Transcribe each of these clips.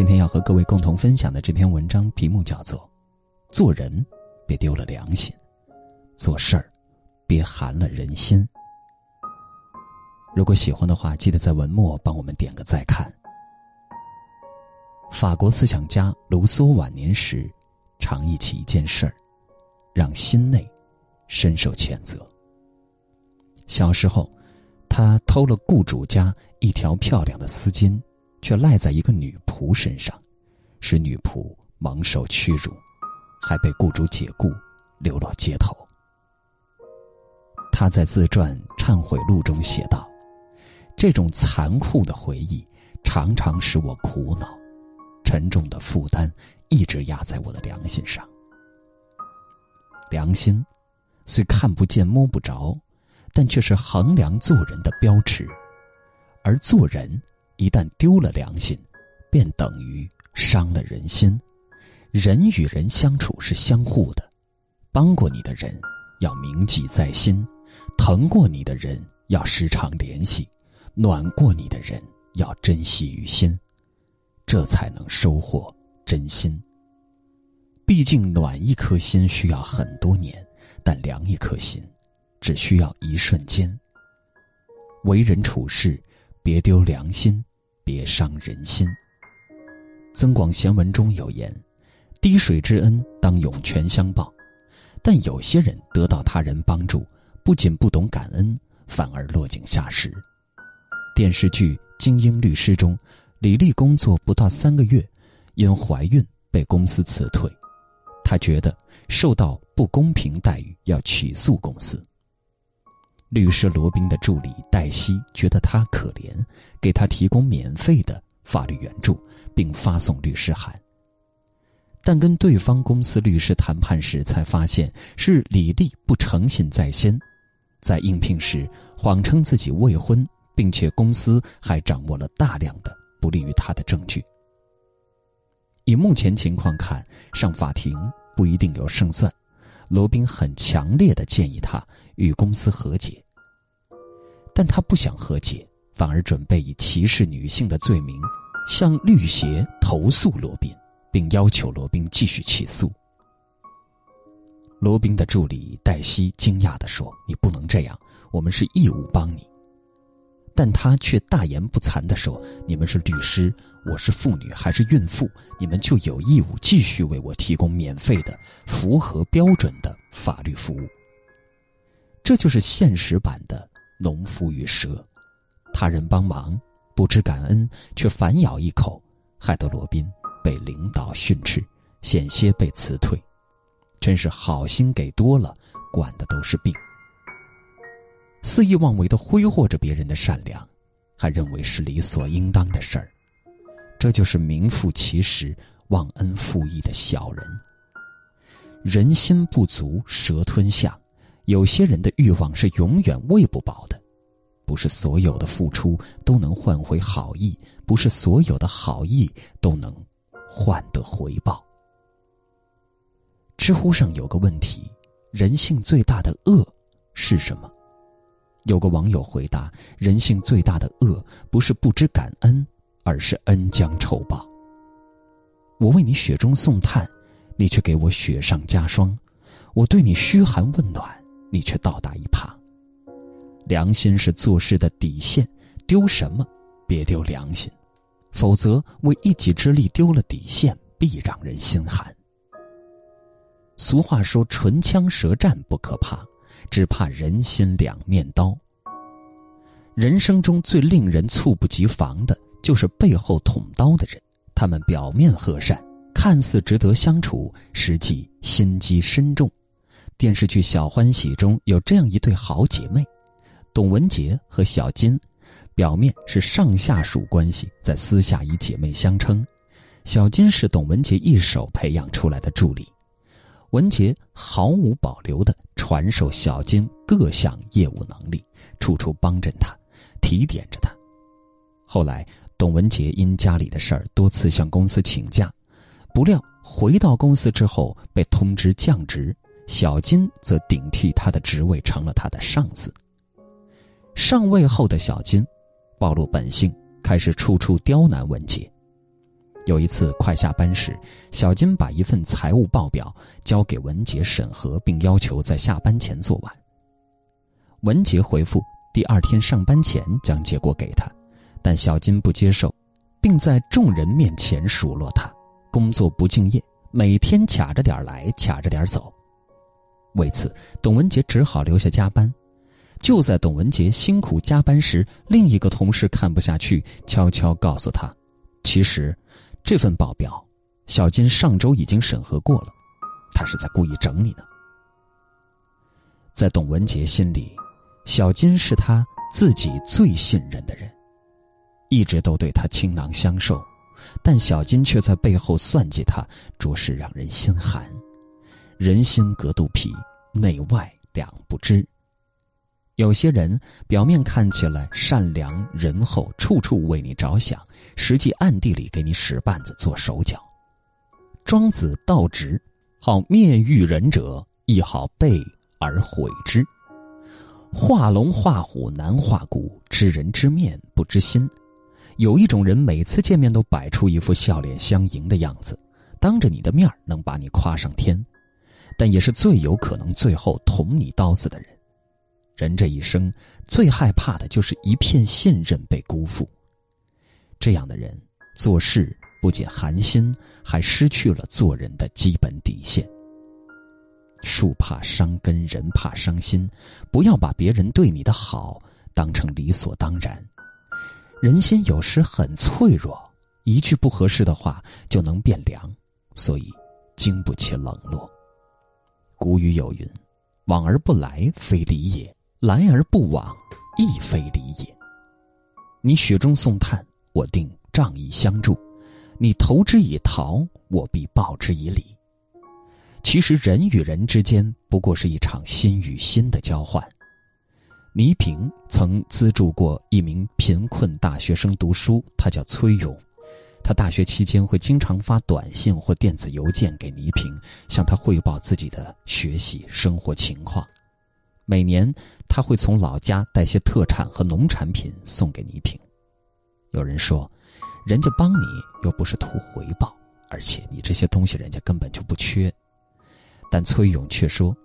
今天要和各位共同分享的这篇文章题目叫做《做人别丢了良心，做事儿别寒了人心》。如果喜欢的话，记得在文末帮我们点个再看。法国思想家卢梭晚年时，常忆起一件事儿，让心内深受谴责。小时候，他偷了雇主家一条漂亮的丝巾。却赖在一个女仆身上，使女仆蒙受屈辱，还被雇主解雇，流落街头。他在自传《忏悔录》中写道：“这种残酷的回忆常常使我苦恼，沉重的负担一直压在我的良心上。良心虽看不见摸不着，但却是衡量做人的标尺，而做人。”一旦丢了良心，便等于伤了人心。人与人相处是相互的，帮过你的人要铭记在心，疼过你的人要时常联系，暖过你的人要珍惜于心，这才能收获真心。毕竟暖一颗心需要很多年，但凉一颗心只需要一瞬间。为人处事，别丢良心。别伤人心。增广贤文中有言：“滴水之恩，当涌泉相报。”但有些人得到他人帮助，不仅不懂感恩，反而落井下石。电视剧《精英律师》中，李丽工作不到三个月，因怀孕被公司辞退，她觉得受到不公平待遇，要起诉公司。律师罗宾的助理黛西觉得他可怜，给他提供免费的法律援助，并发送律师函。但跟对方公司律师谈判时，才发现是李丽不诚信在先，在应聘时谎称自己未婚，并且公司还掌握了大量的不利于他的证据。以目前情况看，上法庭不一定有胜算。罗宾很强烈的建议他与公司和解，但他不想和解，反而准备以歧视女性的罪名向律协投诉罗宾，并要求罗宾继续起诉。罗宾的助理黛西惊讶地说：“你不能这样，我们是义务帮你。”但他却大言不惭地说：“你们是律师，我是妇女还是孕妇，你们就有义务继续为我提供免费的、符合标准的法律服务。”这就是现实版的农夫与蛇，他人帮忙不知感恩，却反咬一口，害得罗宾被领导训斥，险些被辞退。真是好心给多了，管的都是病。肆意妄为的挥霍着别人的善良，还认为是理所应当的事儿，这就是名副其实忘恩负义的小人。人心不足蛇吞象，有些人的欲望是永远喂不饱的。不是所有的付出都能换回好意，不是所有的好意都能换得回报。知乎上有个问题：人性最大的恶是什么？有个网友回答：“人性最大的恶，不是不知感恩，而是恩将仇报。我为你雪中送炭，你却给我雪上加霜；我对你嘘寒问暖，你却倒打一耙。良心是做事的底线，丢什么，别丢良心，否则为一己之力丢了底线，必让人心寒。”俗话说：“唇枪舌战不可怕。”只怕人心两面刀。人生中最令人猝不及防的，就是背后捅刀的人。他们表面和善，看似值得相处，实际心机深重。电视剧《小欢喜》中有这样一对好姐妹，董文杰和小金，表面是上下属关系，在私下以姐妹相称。小金是董文杰一手培养出来的助理，文杰毫无保留地传授小金各项业务能力，处处帮着他，提点着他。后来，董文杰因家里的事儿多次向公司请假，不料回到公司之后被通知降职。小金则顶替他的职位，成了他的上司。上位后的小金，暴露本性，开始处处刁难文杰。有一次快下班时，小金把一份财务报表交给文杰审核，并要求在下班前做完。文杰回复第二天上班前将结果给他，但小金不接受，并在众人面前数落他工作不敬业，每天卡着点来，卡着点走。为此，董文杰只好留下加班。就在董文杰辛苦加班时，另一个同事看不下去，悄悄告诉他：“其实，这份报表，小金上周已经审核过了，他是在故意整你呢。”在董文杰心里，小金是他自己最信任的人，一直都对他倾囊相授，但小金却在背后算计他，着实让人心寒。人心隔肚皮，内外两不知。有些人表面看起来善良仁厚，处处为你着想，实际暗地里给你使绊子、做手脚。庄子道直，好面遇人者，亦好背而毁之。画龙画虎难画骨，知人知面不知心。有一种人，每次见面都摆出一副笑脸相迎的样子，当着你的面能把你夸上天。但也是最有可能最后捅你刀子的人。人这一生最害怕的就是一片信任被辜负。这样的人做事不仅寒心，还失去了做人的基本底线。树怕伤根，人怕伤心。不要把别人对你的好当成理所当然。人心有时很脆弱，一句不合适的话就能变凉，所以经不起冷落。古语有云：“往而不来，非礼也；来而不往，亦非礼也。”你雪中送炭，我定仗义相助；你投之以桃，我必报之以李。其实，人与人之间不过是一场心与心的交换。倪萍曾资助过一名贫困大学生读书，他叫崔勇。他大学期间会经常发短信或电子邮件给倪萍，向他汇报自己的学习生活情况。每年他会从老家带些特产和农产品送给倪萍。有人说，人家帮你又不是图回报，而且你这些东西人家根本就不缺。但崔勇却说，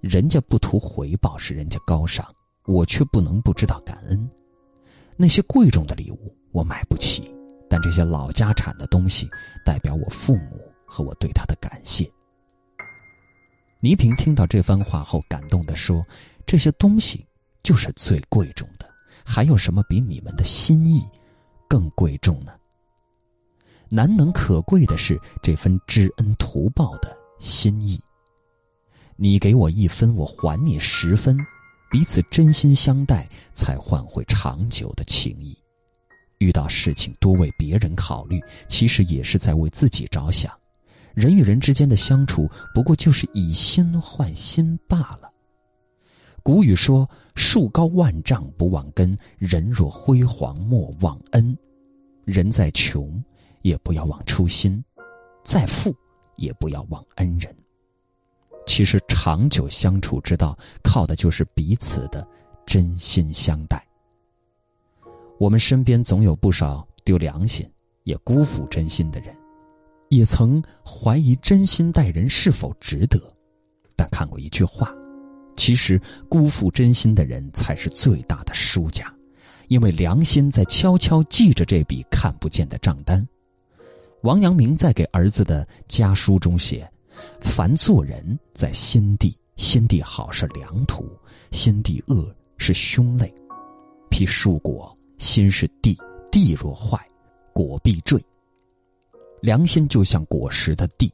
人家不图回报是人家高尚，我却不能不知道感恩。那些贵重的礼物我买不起。但这些老家产的东西，代表我父母和我对他的感谢。倪萍听到这番话后，感动的说：“这些东西就是最贵重的，还有什么比你们的心意更贵重呢？难能可贵的是这份知恩图报的心意。你给我一分，我还你十分，彼此真心相待，才换回长久的情谊。”遇到事情多为别人考虑，其实也是在为自己着想。人与人之间的相处，不过就是以心换心罢了。古语说：“树高万丈不忘根，人若辉煌莫忘恩。”人再穷，也不要忘初心；再富，也不要忘恩人。其实，长久相处之道，靠的就是彼此的真心相待。我们身边总有不少丢良心、也辜负真心的人，也曾怀疑真心待人是否值得。但看过一句话，其实辜负真心的人才是最大的输家，因为良心在悄悄记着这笔看不见的账单。王阳明在给儿子的家书中写：“凡做人，在心地，心地好是良土，心地恶是凶类。譬树果。”心是地，地若坏，果必坠。良心就像果实的地，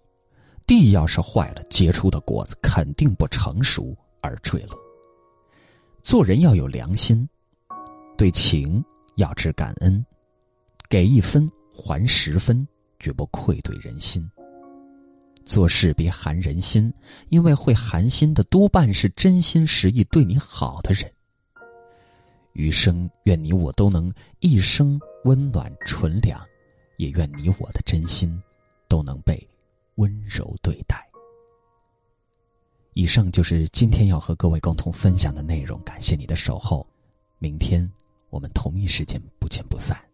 地要是坏了，结出的果子肯定不成熟而坠落。做人要有良心，对情要知感恩，给一分还十分，绝不愧对人心。做事别寒人心，因为会寒心的多半是真心实意对你好的人。余生愿你我都能一生温暖纯良，也愿你我的真心都能被温柔对待。以上就是今天要和各位共同分享的内容，感谢你的守候，明天我们同一时间不见不散。